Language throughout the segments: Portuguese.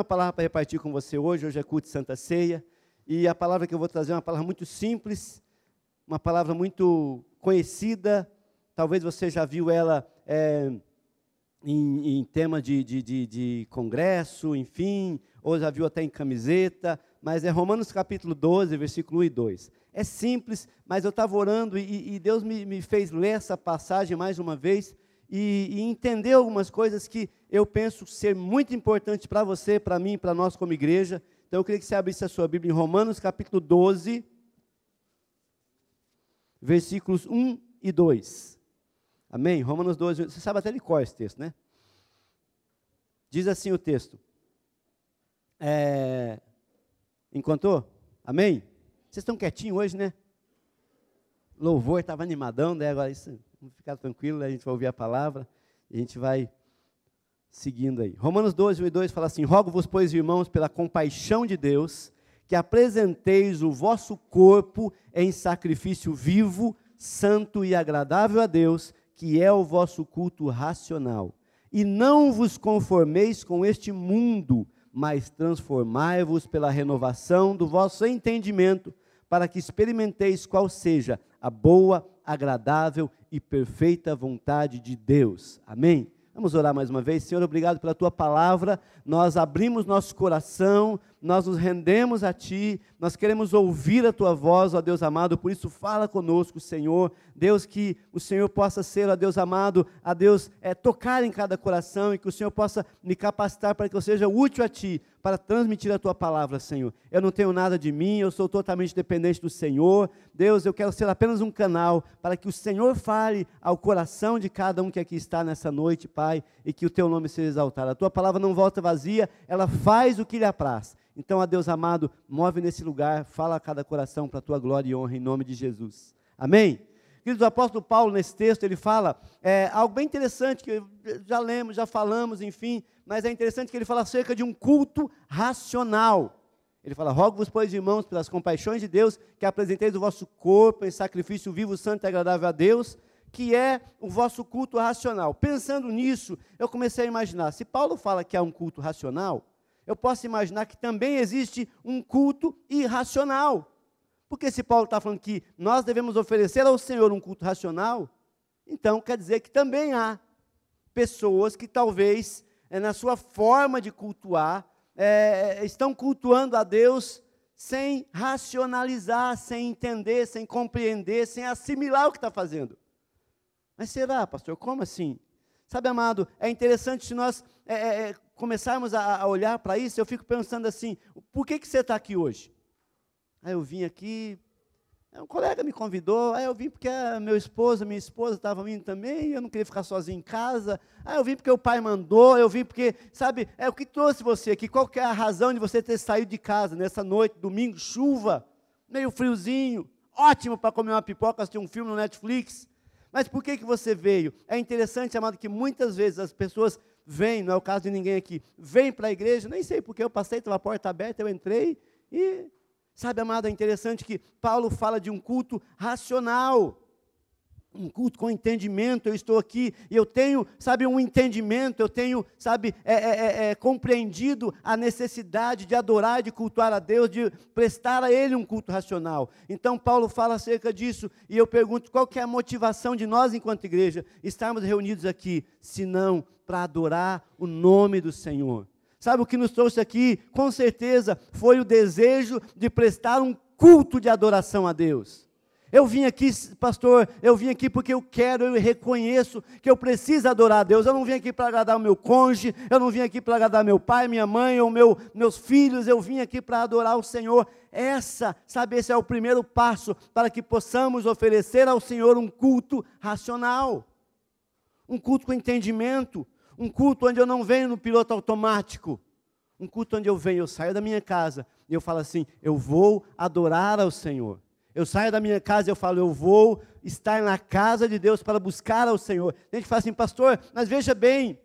uma palavra para repartir com você hoje. Hoje é culto de Santa Ceia. E a palavra que eu vou trazer é uma palavra muito simples, uma palavra muito conhecida. Talvez você já viu ela é, em, em, tema de, de, de, de congresso, enfim, ou já viu até em camiseta. Mas é Romanos capítulo 12, versículo 1 e 2. É simples, mas eu estava orando e, e Deus me, me fez ler essa passagem mais uma vez e, e entender algumas coisas que eu penso ser muito importante para você, para mim, para nós como igreja. Então eu queria que você abrisse a sua Bíblia em Romanos capítulo 12, versículos 1 e 2. Amém? Romanos 12, você sabe até de cor esse texto, né? Diz assim o texto. É, encontrou? Amém? Vocês estão quietinhos hoje, né? Louvor estava animadão, né? Agora isso Vamos ficar tranquilo, a gente vai ouvir a palavra e a gente vai seguindo aí. Romanos 12, 1 e 2 fala assim: Rogo-vos, pois, irmãos, pela compaixão de Deus, que apresenteis o vosso corpo em sacrifício vivo, santo e agradável a Deus, que é o vosso culto racional. E não vos conformeis com este mundo, mas transformai-vos pela renovação do vosso entendimento, para que experimenteis qual seja a boa, agradável e perfeita vontade de Deus. Amém? Vamos orar mais uma vez. Senhor, obrigado pela tua palavra. Nós abrimos nosso coração, nós nos rendemos a ti, nós queremos ouvir a tua voz, ó Deus amado, por isso fala conosco, Senhor. Deus, que o Senhor possa ser, ó Deus amado, a Deus é, tocar em cada coração e que o Senhor possa me capacitar para que eu seja útil a ti, para transmitir a tua palavra, Senhor. Eu não tenho nada de mim, eu sou totalmente dependente do Senhor. Deus, eu quero ser apenas um canal para que o Senhor fale ao coração de cada um que aqui está nessa noite, Pai, e que o teu nome seja exaltado. A tua palavra não volta vazia, ela faz o que lhe apraz. Então, a Deus amado, move nesse lugar, fala a cada coração para a tua glória e honra em nome de Jesus. Amém? Queridos, o apóstolo Paulo, nesse texto, ele fala é, algo bem interessante, que já lemos, já falamos, enfim, mas é interessante que ele fala acerca de um culto racional. Ele fala: Rogo-vos, pois, irmãos, pelas compaixões de Deus, que apresenteis o vosso corpo em sacrifício vivo, santo e agradável a Deus, que é o vosso culto racional. Pensando nisso, eu comecei a imaginar: se Paulo fala que há um culto racional, eu posso imaginar que também existe um culto irracional. Porque se Paulo está falando que nós devemos oferecer ao Senhor um culto racional, então quer dizer que também há pessoas que talvez, é, na sua forma de cultuar, é, estão cultuando a Deus sem racionalizar, sem entender, sem compreender, sem assimilar o que está fazendo. Mas será, pastor? Como assim? Sabe, amado, é interessante se nós é, é, começarmos a, a olhar para isso, eu fico pensando assim: por que, que você está aqui hoje? Aí eu vim aqui, um colega me convidou, aí eu vim porque meu esposo, minha esposa estavam vindo também, eu não queria ficar sozinho em casa. Aí eu vim porque o pai mandou, eu vim porque, sabe, é o que trouxe você aqui. Qual é a razão de você ter saído de casa nessa noite, domingo, chuva, meio friozinho, ótimo para comer uma pipoca, assistir um filme no Netflix. Mas por que, que você veio? É interessante, amado, que muitas vezes as pessoas vêm, não é o caso de ninguém aqui, vêm para a igreja, nem sei porque eu passei, estava a porta aberta, eu entrei e. Sabe, amado, é interessante que Paulo fala de um culto racional um culto com entendimento, eu estou aqui e eu tenho, sabe, um entendimento, eu tenho, sabe, é, é, é, é, compreendido a necessidade de adorar, de cultuar a Deus, de prestar a Ele um culto racional. Então, Paulo fala acerca disso e eu pergunto qual que é a motivação de nós, enquanto igreja, estarmos reunidos aqui, se não para adorar o nome do Senhor. Sabe o que nos trouxe aqui? Com certeza foi o desejo de prestar um culto de adoração a Deus. Eu vim aqui, pastor, eu vim aqui porque eu quero, eu reconheço que eu preciso adorar a Deus. Eu não vim aqui para agradar o meu cônjuge, eu não vim aqui para agradar meu pai, minha mãe ou meu, meus filhos, eu vim aqui para adorar o Senhor. Essa, sabe, esse é o primeiro passo para que possamos oferecer ao Senhor um culto racional, um culto com entendimento, um culto onde eu não venho no piloto automático, um culto onde eu venho, eu saio da minha casa e eu falo assim: eu vou adorar ao Senhor. Eu saio da minha casa e eu falo, eu vou estar na casa de Deus para buscar ao Senhor. A gente fala assim, pastor, mas veja bem,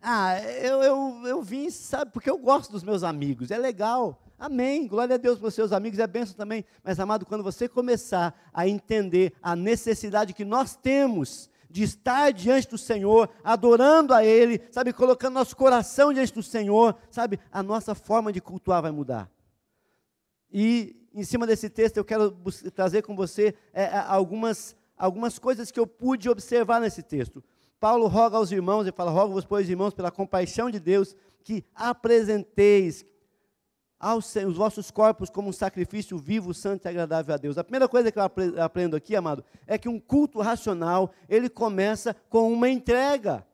ah, eu, eu, eu vim, sabe, porque eu gosto dos meus amigos, é legal. Amém, glória a Deus para os seus amigos, é benção também. Mas, amado, quando você começar a entender a necessidade que nós temos de estar diante do Senhor, adorando a Ele, sabe, colocando nosso coração diante do Senhor, sabe, a nossa forma de cultuar vai mudar. E em cima desse texto eu quero trazer com você é, é, algumas, algumas coisas que eu pude observar nesse texto. Paulo roga aos irmãos, e fala: Rogo-vos, pois, irmãos, pela compaixão de Deus, que apresenteis aos os vossos corpos como um sacrifício vivo, santo e agradável a Deus. A primeira coisa que eu aprendo aqui, amado, é que um culto racional, ele começa com uma entrega.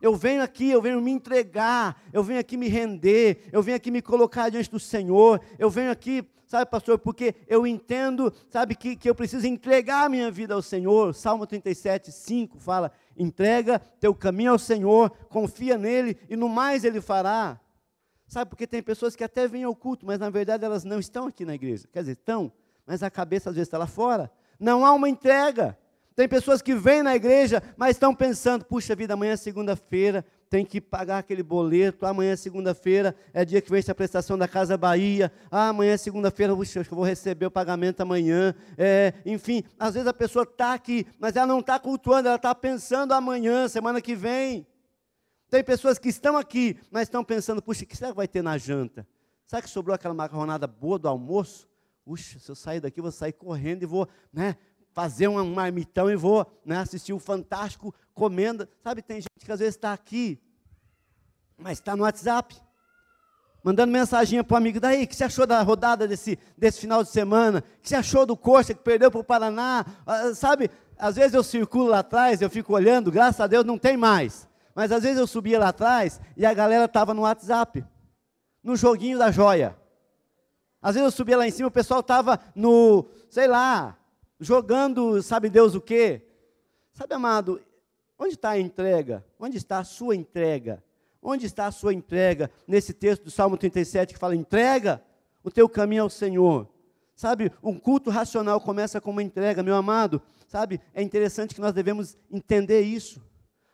Eu venho aqui, eu venho me entregar, eu venho aqui me render, eu venho aqui me colocar diante do Senhor, eu venho aqui, sabe, pastor, porque eu entendo, sabe, que, que eu preciso entregar a minha vida ao Senhor. Salmo 37, 5 fala: entrega teu caminho ao Senhor, confia nele e no mais ele fará. Sabe, porque tem pessoas que até vêm ao culto, mas na verdade elas não estão aqui na igreja. Quer dizer, estão, mas a cabeça às vezes está lá fora. Não há uma entrega. Tem pessoas que vêm na igreja, mas estão pensando: puxa vida, amanhã é segunda-feira, tem que pagar aquele boleto. Amanhã é segunda-feira, é dia que vence a prestação da Casa Bahia. Ah, amanhã é segunda-feira, eu vou receber o pagamento amanhã. É, enfim, às vezes a pessoa está aqui, mas ela não está cultuando, ela está pensando amanhã, semana que vem. Tem pessoas que estão aqui, mas estão pensando, puxa, o que será que vai ter na janta? Será que sobrou aquela macarronada boa do almoço? Puxa, se eu sair daqui, vou sair correndo e vou né, fazer um marmitão e vou né, assistir o Fantástico comendo. Sabe, tem gente que às vezes está aqui, mas está no WhatsApp, mandando mensagem para o amigo. Daí, o que você achou da rodada desse, desse final de semana? O que você achou do Coxa que perdeu para o Paraná? Ah, sabe, às vezes eu circulo lá atrás, eu fico olhando, graças a Deus não tem mais. Mas às vezes eu subia lá atrás e a galera estava no WhatsApp, no joguinho da joia. Às vezes eu subia lá em cima, o pessoal estava no, sei lá, jogando, sabe Deus o quê? Sabe, amado, onde está a entrega? Onde está a sua entrega? Onde está a sua entrega nesse texto do Salmo 37 que fala: entrega o teu caminho ao Senhor? Sabe, um culto racional começa com uma entrega, meu amado. Sabe, é interessante que nós devemos entender isso.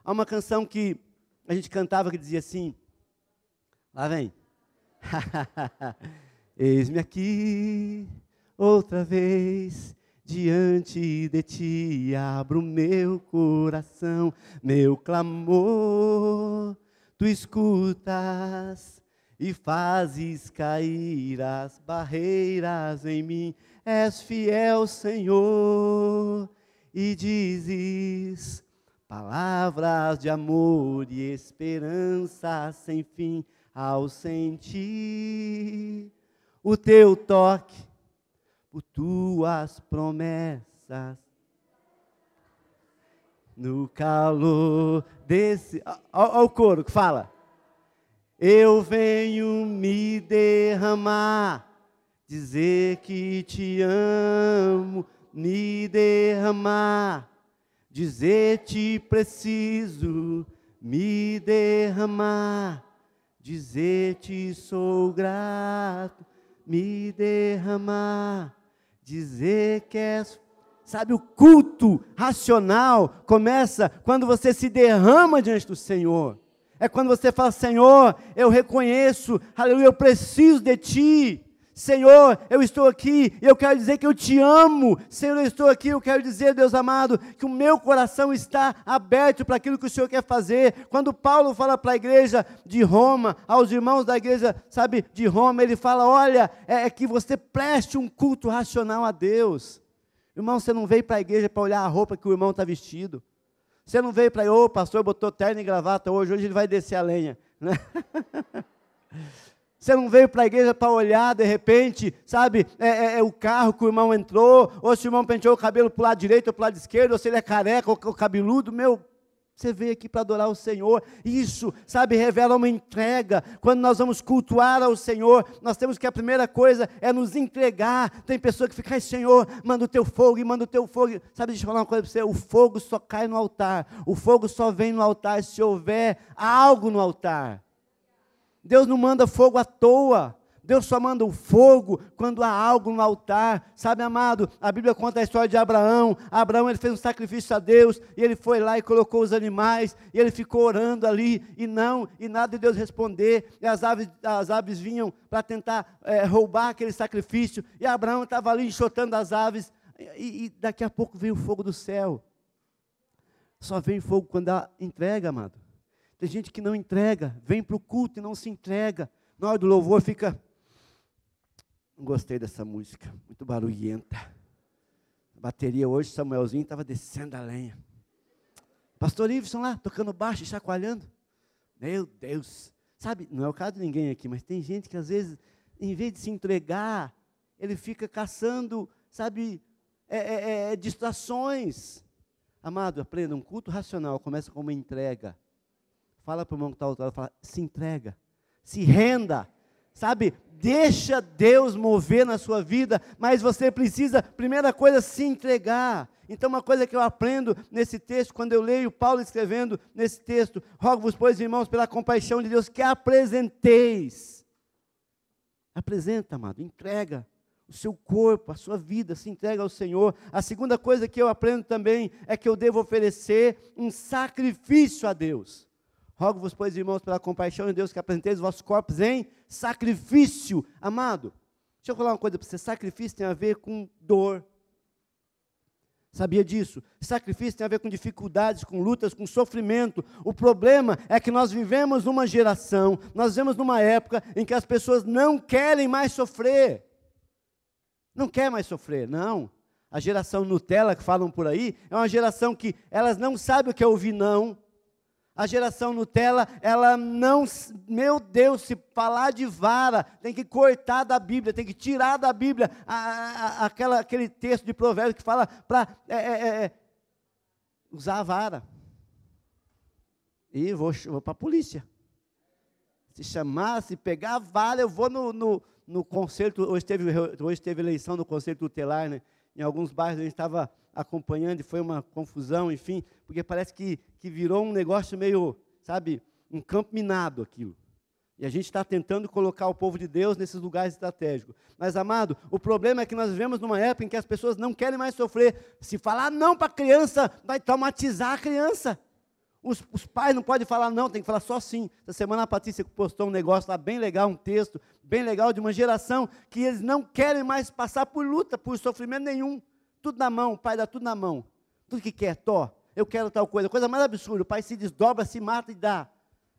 Há uma canção que a gente cantava que dizia assim: lá vem. Eis-me aqui outra vez diante de ti, abro meu coração, meu clamor, tu escutas e fazes cair as barreiras em mim. És fiel, Senhor, e dizes Palavras de amor e esperança sem fim ao sentir o teu toque, por tuas promessas. No calor desse. Olha o coro que fala. Eu venho me derramar, dizer que te amo, me derramar dizer-te preciso me derramar, dizer-te sou grato, me derramar, dizer que és. Sabe, o culto racional começa quando você se derrama diante do Senhor. É quando você fala, Senhor, eu reconheço, aleluia, eu preciso de Ti. Senhor, eu estou aqui eu quero dizer que eu te amo. Senhor, eu estou aqui, eu quero dizer, Deus amado, que o meu coração está aberto para aquilo que o Senhor quer fazer. Quando Paulo fala para a igreja de Roma, aos irmãos da igreja, sabe, de Roma, ele fala: olha, é, é que você preste um culto racional a Deus. Irmão, você não veio para a igreja para olhar a roupa que o irmão está vestido. Você não veio para, ô, oh, pastor botou terno e gravata hoje, hoje ele vai descer a lenha. Né? Você não veio para a igreja para olhar, de repente, sabe, é, é, é, o carro que o irmão entrou, ou se o irmão penteou o cabelo para o lado direito ou para o lado esquerdo, ou se ele é careca ou, ou cabeludo, meu, você veio aqui para adorar o Senhor. Isso, sabe, revela uma entrega. Quando nós vamos cultuar ao Senhor, nós temos que a primeira coisa é nos entregar. Tem pessoa que fica, ai Senhor, manda o teu fogo e manda o teu fogo. Sabe, deixa eu falar uma coisa para você: o fogo só cai no altar. O fogo só vem no altar se houver algo no altar. Deus não manda fogo à toa. Deus só manda o fogo quando há algo no altar. Sabe, amado, a Bíblia conta a história de Abraão. Abraão ele fez um sacrifício a Deus e ele foi lá e colocou os animais e ele ficou orando ali e não, e nada de Deus responder. E as aves, as aves vinham para tentar é, roubar aquele sacrifício e Abraão estava ali enxotando as aves e, e daqui a pouco veio o fogo do céu. Só vem fogo quando dá entrega, amado. Tem gente que não entrega, vem para o culto e não se entrega. Na hora do louvor fica. Não gostei dessa música, muito barulhenta. A bateria hoje, Samuelzinho estava descendo a lenha. Pastor Iveson lá, tocando baixo e chacoalhando. Meu Deus. Sabe, não é o caso de ninguém aqui, mas tem gente que às vezes, em vez de se entregar, ele fica caçando, sabe, é, é, é, distrações. Amado, aprenda, um culto racional começa com uma entrega. Fala para o irmão que está ao lado, fala, se entrega, se renda, sabe, deixa Deus mover na sua vida, mas você precisa, primeira coisa, se entregar. Então, uma coisa que eu aprendo nesse texto, quando eu leio Paulo escrevendo nesse texto, rogo-vos, pois, irmãos, pela compaixão de Deus, que apresenteis. Apresenta, amado, entrega o seu corpo, a sua vida, se entrega ao Senhor. A segunda coisa que eu aprendo também é que eu devo oferecer um sacrifício a Deus. Rogo-vos, pois, irmãos, pela compaixão de Deus, que apresenteis os vossos corpos em sacrifício. Amado, deixa eu falar uma coisa para você: sacrifício tem a ver com dor. Sabia disso? Sacrifício tem a ver com dificuldades, com lutas, com sofrimento. O problema é que nós vivemos numa geração, nós vivemos numa época em que as pessoas não querem mais sofrer. Não quer mais sofrer, não. A geração Nutella que falam por aí é uma geração que elas não sabem o que é ouvir não. A geração Nutella, ela não, meu Deus, se falar de vara, tem que cortar da Bíblia, tem que tirar da Bíblia a, a, aquela, aquele texto de Provérbios que fala para é, é, é, é, usar a vara. E vou, vou para a polícia. Se chamar, se pegar a vara, eu vou no, no, no concerto. Hoje teve, hoje teve eleição no concerto tutelar, né? Em alguns bairros a gente estava acompanhando e foi uma confusão, enfim, porque parece que, que virou um negócio meio, sabe, um campo minado aquilo. E a gente está tentando colocar o povo de Deus nesses lugares estratégicos. Mas, amado, o problema é que nós vivemos numa época em que as pessoas não querem mais sofrer. Se falar não para a criança, vai traumatizar a criança. Os, os, pais não podem falar não, tem que falar só sim. Essa semana a Patrícia postou um negócio lá bem legal, um texto bem legal de uma geração que eles não querem mais passar por luta, por sofrimento nenhum tudo na mão, o pai dá tudo na mão. Tudo que quer, tó, eu quero tal coisa. Coisa mais absurda, o pai se desdobra, se mata e dá.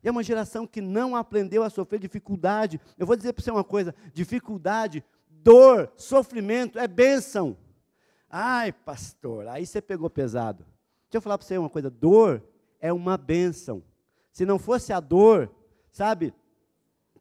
É uma geração que não aprendeu a sofrer dificuldade. Eu vou dizer para você uma coisa: dificuldade, dor, sofrimento é bênção. Ai, pastor, aí você pegou pesado. Deixa eu falar para você uma coisa: dor é uma bênção. Se não fosse a dor, sabe,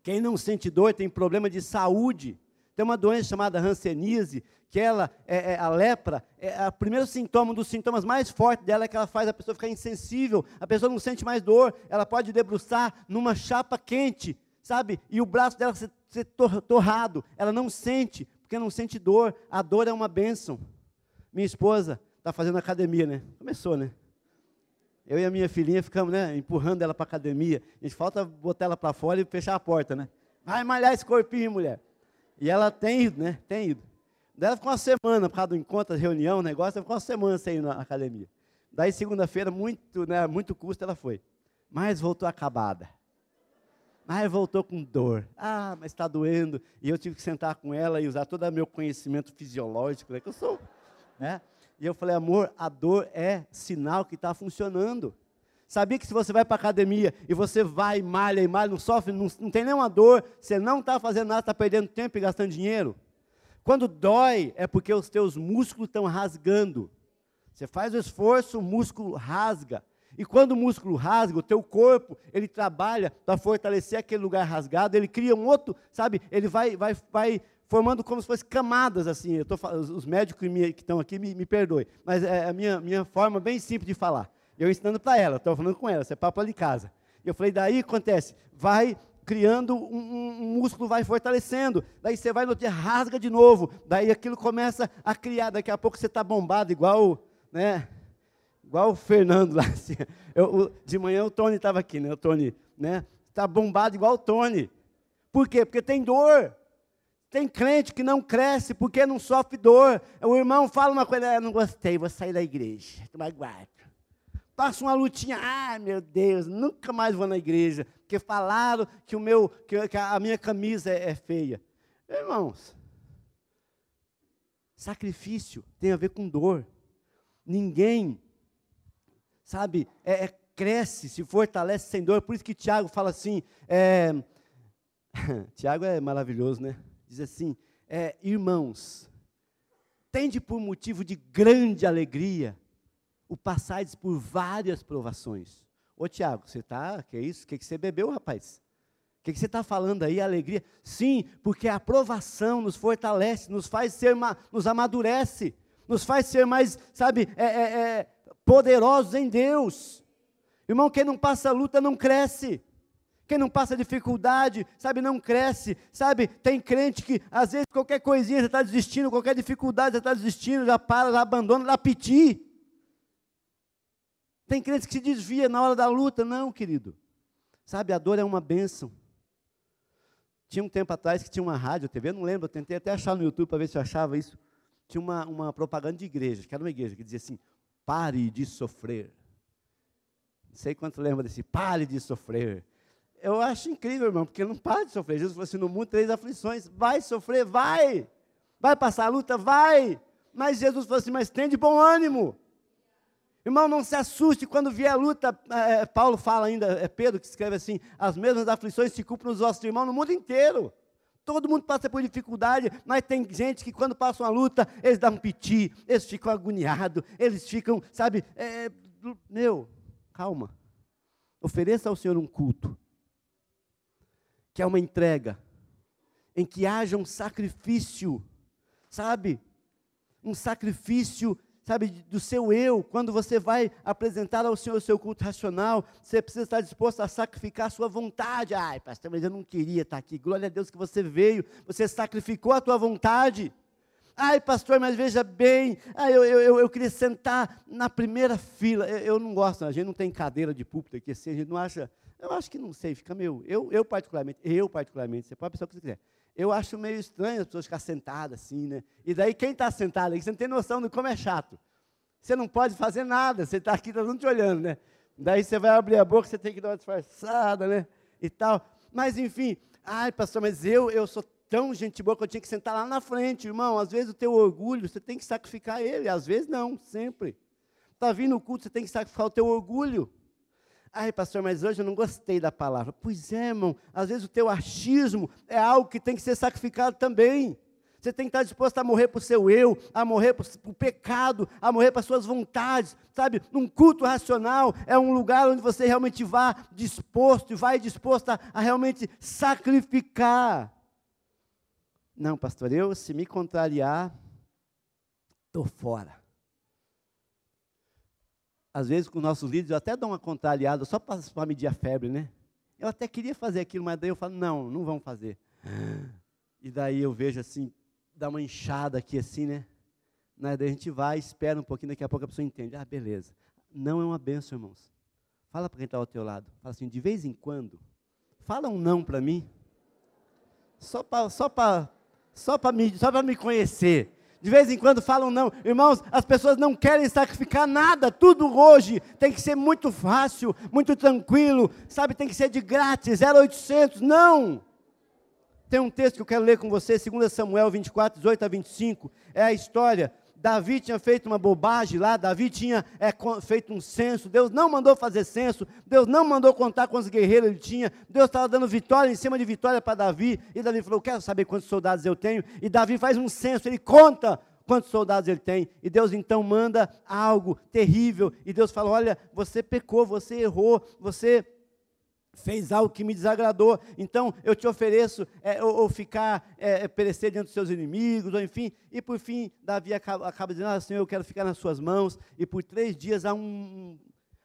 quem não sente dor tem problema de saúde. Tem uma doença chamada hanseníase, que ela, é, é, a lepra, é, o primeiro sintoma, um dos sintomas mais fortes dela é que ela faz a pessoa ficar insensível, a pessoa não sente mais dor, ela pode debruçar numa chapa quente, sabe? E o braço dela ser, ser torrado, ela não sente, porque não sente dor, a dor é uma bênção. Minha esposa está fazendo academia, né? Começou, né? Eu e a minha filhinha ficamos, né, empurrando ela para a academia. A gente falta botar ela para fora e fechar a porta, né? Vai malhar esse corpinho, mulher. E ela tem ido, né? Tem ido. Daí ela ficou uma semana, por causa do encontro, reunião, negócio, ela ficou uma semana sem ir na academia. Daí, segunda-feira, muito, né, muito custo, ela foi. Mas voltou acabada. Mas voltou com dor. Ah, mas está doendo. E eu tive que sentar com ela e usar todo o meu conhecimento fisiológico, né, que eu sou. Né? E eu falei, amor, a dor é sinal que está funcionando. Sabia que se você vai para a academia e você vai, malha e malha, não sofre, não, não tem nenhuma dor, você não está fazendo nada, está perdendo tempo e gastando dinheiro? Quando dói, é porque os teus músculos estão rasgando. Você faz o esforço, o músculo rasga. E quando o músculo rasga, o teu corpo, ele trabalha para fortalecer aquele lugar rasgado, ele cria um outro, sabe? Ele vai, vai, vai formando como se fosse camadas, assim. Tô, os médicos que estão aqui me, me perdoem, mas é a minha, minha forma bem simples de falar. Eu ensinando para ela, estou falando com ela, você é papo de casa. Eu falei, daí acontece, vai criando um, um, um, músculo, vai fortalecendo. Daí você vai no dia, rasga de novo. Daí aquilo começa a criar. Daqui a pouco você está bombado, igual, né? Igual o Fernando lá. Assim. Eu, o, de manhã o Tony estava aqui, né? O Tony, né? Está bombado igual o Tony. Por quê? Porque tem dor. Tem crente que não cresce porque não sofre dor. O irmão fala uma coisa, ah, não gostei, vou sair da igreja. Tomar guarda passa uma lutinha, ai meu Deus, nunca mais vou na igreja, porque falaram que, o meu, que a minha camisa é, é feia. Irmãos, sacrifício tem a ver com dor. Ninguém sabe, é, é, cresce, se fortalece sem dor. Por isso que Tiago fala assim, é, Tiago é maravilhoso, né? Diz assim, é, irmãos, tende por motivo de grande alegria o passardes por várias provações. Ô Tiago, você está, que é isso? O que, que você bebeu, rapaz? O que, que você está falando aí, alegria? Sim, porque a aprovação nos fortalece, nos faz ser, nos amadurece, nos faz ser mais, sabe, é, é, é, poderosos em Deus. Irmão, quem não passa luta não cresce. Quem não passa dificuldade, sabe, não cresce, sabe? Tem crente que, às vezes, qualquer coisinha já está desistindo, qualquer dificuldade já está desistindo, já para, já abandona, dá piti. Tem crente que se desvia na hora da luta. Não, querido. Sabe, a dor é uma bênção. Tinha um tempo atrás que tinha uma rádio, TV, não lembro, eu tentei até achar no YouTube para ver se eu achava isso. Tinha uma, uma propaganda de igreja, que era uma igreja, que dizia assim: pare de sofrer. Não sei quanto lembra desse, pare de sofrer. Eu acho incrível, irmão, porque não para de sofrer. Jesus falou assim: no mundo, três aflições. Vai sofrer, vai. Vai passar a luta, vai. Mas Jesus falou assim: mas tem de bom ânimo. Irmão, não se assuste quando vier a luta. É, Paulo fala ainda, é Pedro que escreve assim: as mesmas aflições se culpam nos nossos irmãos no mundo inteiro. Todo mundo passa por dificuldade, mas tem gente que quando passa uma luta, eles dão um piti, eles ficam agoniados, eles ficam, sabe, é, meu, calma. Ofereça ao Senhor um culto, que é uma entrega, em que haja um sacrifício, sabe? Um sacrifício sabe, do seu eu, quando você vai apresentar ao Senhor o seu culto racional, você precisa estar disposto a sacrificar a sua vontade. Ai, pastor, mas eu não queria estar aqui. Glória a Deus que você veio, você sacrificou a tua vontade. Ai, pastor, mas veja bem, ai, eu, eu, eu queria sentar na primeira fila. Eu, eu, não gosto, a gente não tem cadeira de púlpito aqui, assim, a gente não acha. Eu acho que não sei, fica meio. Eu, eu particularmente, eu particularmente, você pode pensar o que você quiser. Eu acho meio estranho as pessoas ficarem sentadas assim, né? E daí quem está sentado aí, você não tem noção de como é chato. Você não pode fazer nada, você está aqui, todo mundo te olhando, né? Daí você vai abrir a boca, você tem que dar uma disfarçada, né? E tal. Mas enfim, ai pastor, mas eu, eu sou tão gente boa que eu tinha que sentar lá na frente, irmão. Às vezes o teu orgulho, você tem que sacrificar ele, às vezes não, sempre. Está vindo o culto, você tem que sacrificar o teu orgulho. Ai, pastor, mas hoje eu não gostei da palavra. Pois é, irmão, às vezes o teu achismo é algo que tem que ser sacrificado também. Você tem que estar disposto a morrer para o seu eu, a morrer para o pecado, a morrer para as suas vontades, sabe? Um culto racional é um lugar onde você realmente vá disposto e vai disposto a, a realmente sacrificar. Não, pastor, eu se me contrariar, estou fora às vezes com nossos líderes, eu até dou uma contrariada só para medir a febre, né? Eu até queria fazer aquilo, mas daí eu falo, não, não vamos fazer. E daí eu vejo assim, dá uma inchada aqui assim, né? né? Daí a gente vai, espera um pouquinho, daqui a pouco a pessoa entende. Ah, beleza. Não é uma benção, irmãos. Fala para quem está ao teu lado. Fala assim, de vez em quando, fala um não para mim. Só para só só me, só me conhecer. De vez em quando falam não. Irmãos, as pessoas não querem sacrificar nada. Tudo hoje tem que ser muito fácil, muito tranquilo. Sabe, tem que ser de grátis, 0800. Não! Tem um texto que eu quero ler com você, 2 Samuel 24, 18 a 25. É a história Davi tinha feito uma bobagem lá, Davi tinha é, feito um censo, Deus não mandou fazer censo, Deus não mandou contar quantos guerreiros ele tinha, Deus estava dando vitória em cima de vitória para Davi, e Davi falou: Quero saber quantos soldados eu tenho, e Davi faz um censo, ele conta quantos soldados ele tem, e Deus então manda algo terrível, e Deus fala: Olha, você pecou, você errou, você fez algo que me desagradou, então eu te ofereço é, ou, ou, ficar, é, é, perecer diante dos seus inimigos, ou enfim, e por fim, Davi acaba, acaba dizendo, ah, Senhor, eu quero ficar nas suas mãos, e por três dias há um,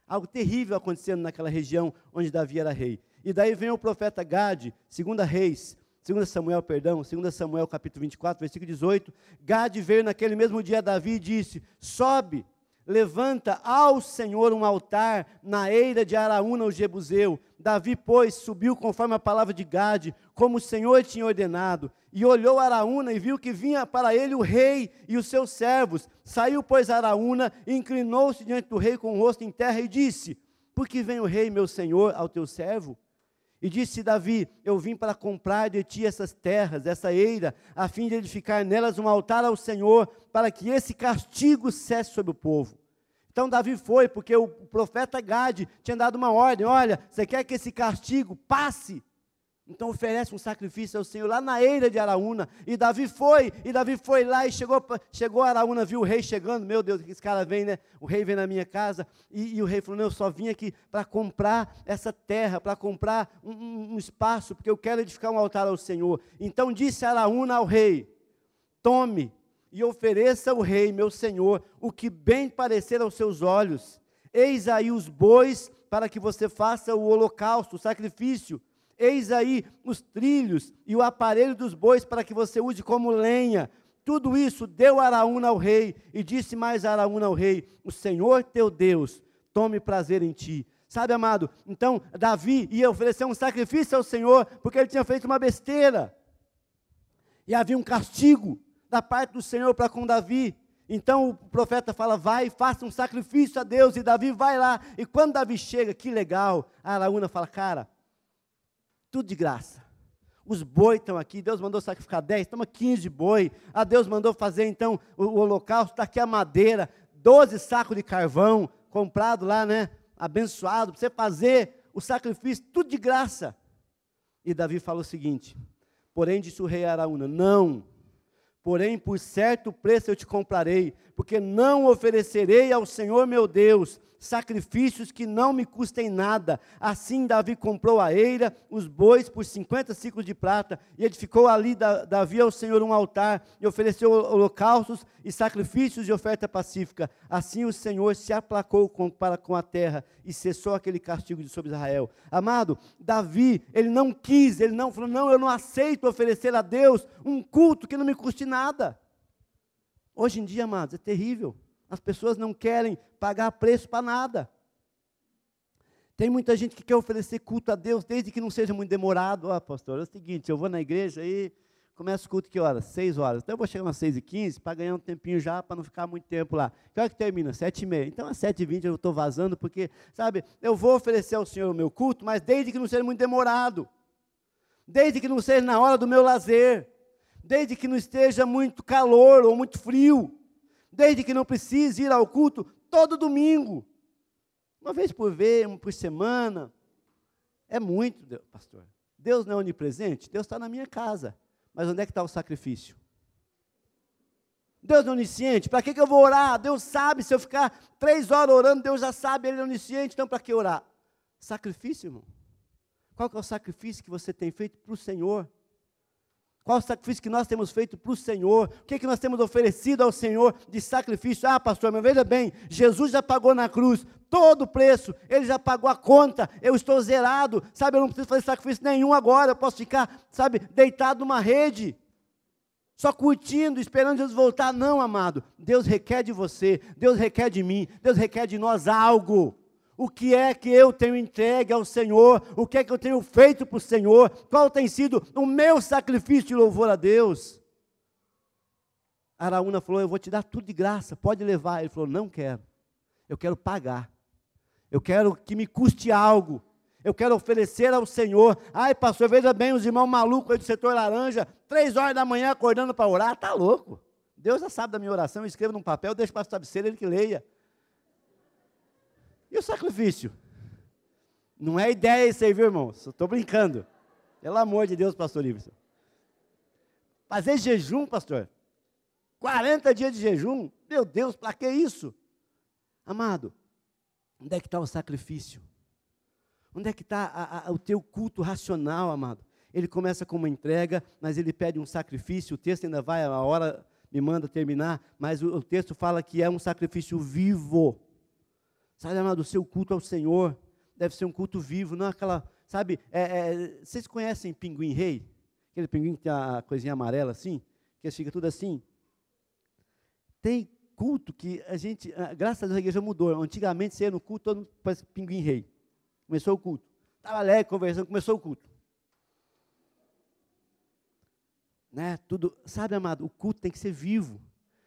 algo terrível acontecendo naquela região onde Davi era rei. E daí vem o profeta Gade, segunda reis, 2 Samuel, perdão, 2 Samuel capítulo 24, versículo 18, Gade veio naquele mesmo dia a Davi e disse, sobe, levanta ao Senhor um altar na eira de Araúna, o Jebuseu. Davi, pois, subiu conforme a palavra de Gade, como o Senhor tinha ordenado, e olhou Araúna e viu que vinha para ele o rei e os seus servos. Saiu, pois, Araúna, inclinou-se diante do rei com o rosto em terra e disse: Por que vem o rei, meu senhor, ao teu servo? E disse Davi: Eu vim para comprar de ti essas terras, essa eira, a fim de edificar nelas um altar ao Senhor, para que esse castigo cesse sobre o povo. Então Davi foi, porque o profeta Gade tinha dado uma ordem: olha, você quer que esse castigo passe? Então oferece um sacrifício ao Senhor lá na eira de Araúna. E Davi foi, e Davi foi lá e chegou, chegou a Araúna, viu o rei chegando. Meu Deus, esse cara vem, né? O rei vem na minha casa. E, e o rei falou: Não, eu só vim aqui para comprar essa terra, para comprar um, um, espaço, porque eu quero edificar um altar ao Senhor. Então disse Araúna ao rei: Tome e ofereça ao rei, meu senhor, o que bem parecer aos seus olhos. Eis aí os bois para que você faça o holocausto, o sacrifício Eis aí os trilhos e o aparelho dos bois para que você use como lenha. Tudo isso deu Araúna ao rei, e disse mais Araúna ao rei: O Senhor teu Deus tome prazer em ti. Sabe, amado? Então, Davi ia oferecer um sacrifício ao Senhor, porque ele tinha feito uma besteira. E havia um castigo da parte do Senhor para com Davi. Então o profeta fala: vai, faça um sacrifício a Deus. E Davi vai lá. E quando Davi chega, que legal. A Araúna fala: cara, tudo de graça. Os boi estão aqui, Deus mandou sacrificar 10, toma 15 boi. A Deus mandou fazer então o, o holocausto, está aqui a madeira, 12 sacos de carvão, comprado lá, né? Abençoado, para você fazer o sacrifício, tudo de graça. E Davi fala o seguinte: porém, disse o rei Araúna: não, porém, por certo preço eu te comprarei, porque não oferecerei ao Senhor meu Deus sacrifícios que não me custem nada. Assim Davi comprou a eira, os bois por 50 ciclos de prata, e edificou ali Davi ao Senhor um altar, e ofereceu holocaustos e sacrifícios de oferta pacífica. Assim o Senhor se aplacou com, para com a terra e cessou aquele castigo de sobre Israel. Amado, Davi, ele não quis, ele não falou, não, eu não aceito oferecer a Deus um culto que não me custe nada. Hoje em dia, amados, é terrível. As pessoas não querem pagar preço para nada. Tem muita gente que quer oferecer culto a Deus, desde que não seja muito demorado. Oh, pastor, é o seguinte, eu vou na igreja e começa o culto que horas? Seis horas. Então eu vou chegar umas seis e quinze para ganhar um tempinho já, para não ficar muito tempo lá. Que hora que termina? Sete e meia. Então às sete e vinte eu estou vazando, porque, sabe, eu vou oferecer ao Senhor o meu culto, mas desde que não seja muito demorado. Desde que não seja na hora do meu lazer. Desde que não esteja muito calor ou muito frio desde que não precise ir ao culto todo domingo, uma vez por vez, por semana. É muito, pastor. Deus não é onipresente? Deus está na minha casa. Mas onde é que está o sacrifício? Deus é onisciente, para que, que eu vou orar? Deus sabe, se eu ficar três horas orando, Deus já sabe, Ele é onisciente, então para que orar? Sacrifício, irmão. Qual que é o sacrifício que você tem feito para o Senhor? Qual o sacrifício que nós temos feito para o Senhor? O que, é que nós temos oferecido ao Senhor de sacrifício? Ah, pastor, mas veja bem, Jesus já pagou na cruz todo o preço, ele já pagou a conta, eu estou zerado, sabe, eu não preciso fazer sacrifício nenhum agora, eu posso ficar, sabe, deitado numa rede, só curtindo, esperando Jesus voltar. Não, amado, Deus requer de você, Deus requer de mim, Deus requer de nós algo o que é que eu tenho entregue ao Senhor, o que é que eu tenho feito para o Senhor, qual tem sido o meu sacrifício de louvor a Deus. Araúna falou: Eu vou te dar tudo de graça, pode levar. Ele falou: Não quero, eu quero pagar, eu quero que me custe algo. Eu quero oferecer ao Senhor. Ai, pastor, veja bem, os irmãos malucos aí do setor laranja, três horas da manhã acordando para orar, tá louco. Deus já sabe da minha oração, eu escrevo num papel, deixa para o pastor ele que leia. E o sacrifício? Não é ideia isso aí, viu, irmão? Estou brincando. Pelo amor de Deus, pastor Iverson. Fazer jejum, pastor. 40 dias de jejum. Meu Deus, para que isso? Amado, onde é que está o sacrifício? Onde é que está o teu culto racional, amado? Ele começa com uma entrega, mas ele pede um sacrifício. O texto ainda vai, a hora me manda terminar, mas o, o texto fala que é um sacrifício vivo. Sabe, amado, o seu culto ao Senhor deve ser um culto vivo, não aquela, sabe, é, é, vocês conhecem pinguim rei? Aquele pinguim que tem a coisinha amarela assim, que fica tudo assim. Tem culto que a gente, graças a Deus a igreja mudou. Antigamente você ia no culto, todo mundo parece pinguim rei. Começou o culto. Estava alegre, conversando, começou o culto. Né? Tudo, sabe, amado, o culto tem que ser vivo,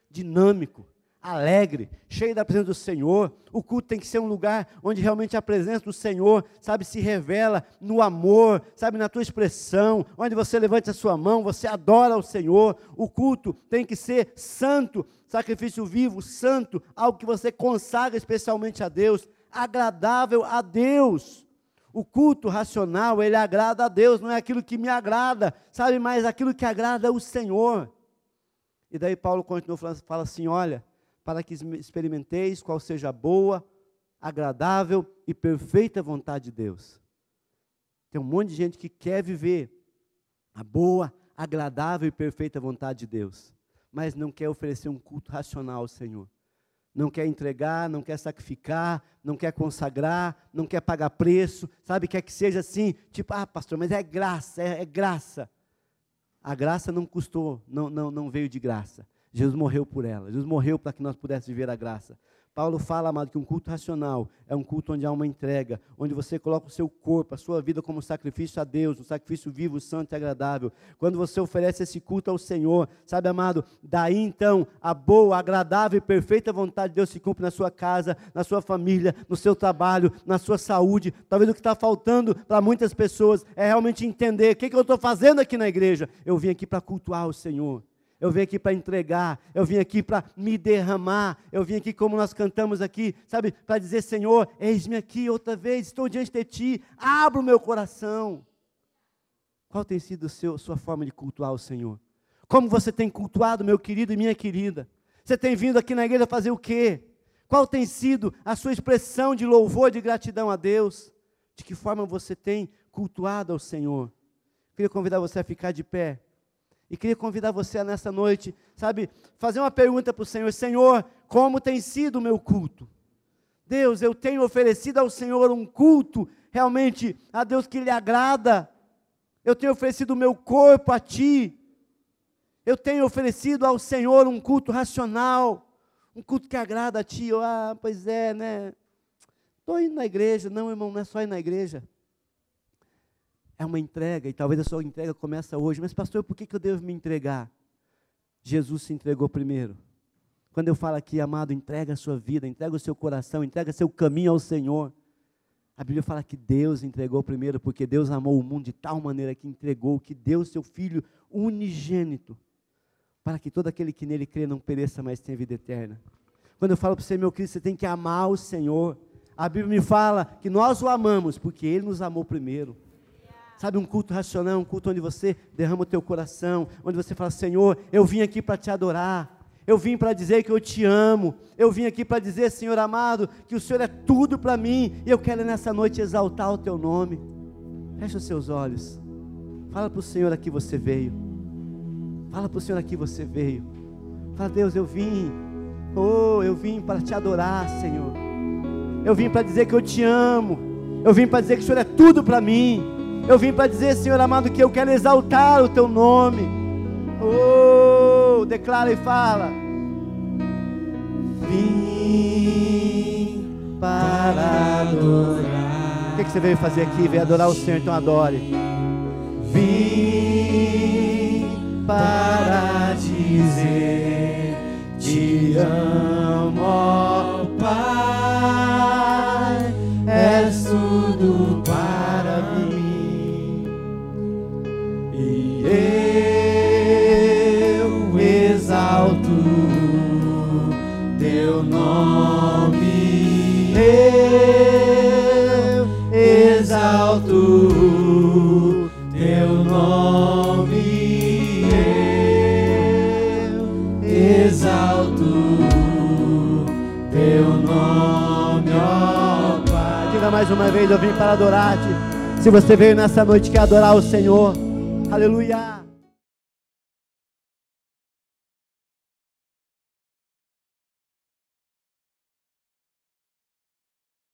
dinâmico, alegre, cheio da presença do Senhor. O culto tem que ser um lugar onde realmente a presença do Senhor, sabe, se revela no amor, sabe, na tua expressão, onde você levanta a sua mão, você adora o Senhor. O culto tem que ser santo, sacrifício vivo, santo, algo que você consagra especialmente a Deus, agradável a Deus. O culto racional, ele agrada a Deus, não é aquilo que me agrada, sabe, mas aquilo que agrada o Senhor. E daí Paulo continua falando, fala assim: olha, para que experimenteis qual seja a boa, agradável e perfeita vontade de Deus. Tem um monte de gente que quer viver a boa, agradável e perfeita vontade de Deus, mas não quer oferecer um culto racional ao Senhor. Não quer entregar, não quer sacrificar, não quer consagrar, não quer pagar preço, sabe? Quer que seja assim, tipo, ah, pastor, mas é graça, é, é graça. A graça não custou, não, não, não veio de graça. Jesus morreu por ela. Jesus morreu para que nós pudéssemos viver a graça. Paulo fala, amado, que um culto racional é um culto onde há uma entrega, onde você coloca o seu corpo, a sua vida como sacrifício a Deus, um sacrifício vivo, santo e agradável. Quando você oferece esse culto ao Senhor, sabe, amado, daí então a boa, agradável e perfeita vontade de Deus se cumpre na sua casa, na sua família, no seu trabalho, na sua saúde. Talvez o que está faltando para muitas pessoas é realmente entender o que, que eu estou fazendo aqui na igreja. Eu vim aqui para cultuar o Senhor eu vim aqui para entregar, eu vim aqui para me derramar, eu vim aqui como nós cantamos aqui, sabe, para dizer, Senhor, eis-me aqui outra vez, estou diante de Ti, abra o meu coração. Qual tem sido a sua forma de cultuar o Senhor? Como você tem cultuado, meu querido e minha querida? Você tem vindo aqui na igreja fazer o quê? Qual tem sido a sua expressão de louvor, de gratidão a Deus? De que forma você tem cultuado ao Senhor? Queria convidar você a ficar de pé. E queria convidar você nessa noite, sabe, fazer uma pergunta para o Senhor: Senhor, como tem sido o meu culto? Deus, eu tenho oferecido ao Senhor um culto realmente a Deus que lhe agrada. Eu tenho oferecido o meu corpo a Ti. Eu tenho oferecido ao Senhor um culto racional, um culto que agrada a Ti. ah, pois é, né? Estou indo na igreja. Não, irmão, não é só ir na igreja. É uma entrega, e talvez a sua entrega começa hoje. Mas, pastor, por que, eu devo me entregar? Jesus se entregou primeiro. Quando eu falo aqui, amado, entrega a sua vida, entrega o seu coração, entrega seu caminho ao Senhor. A Bíblia fala que Deus entregou primeiro, porque Deus amou o mundo de tal maneira que entregou, que deu seu Filho unigênito, para que todo aquele que nele crê não pereça, mas tenha vida eterna. Quando eu falo para você, meu Cristo, você tem que amar o Senhor. A Bíblia me fala que nós o amamos, porque Ele nos amou primeiro. Sabe, um culto racional, um culto onde você derrama o teu coração, onde você fala, Senhor, eu vim aqui para te adorar, eu vim para dizer que eu te amo, eu vim aqui para dizer, Senhor amado, que o Senhor é tudo para mim, e eu quero nessa noite exaltar o teu nome. Feche os seus olhos, fala para o Senhor aqui você veio, fala para o Senhor aqui você veio, fala, Deus, eu vim, oh, eu vim para te adorar, Senhor, eu vim para dizer que eu te amo, eu vim para dizer que o Senhor é tudo para mim, eu vim para dizer, Senhor amado, que eu quero exaltar o teu nome. Oh, declara e fala. Vim para adorar. O que, que você veio fazer aqui? Veio adorar o Senhor, então adore. Vim para dizer: Te amo, vez, eu vim para adorar-te. Se você veio nessa noite quer adorar o Senhor, Aleluia.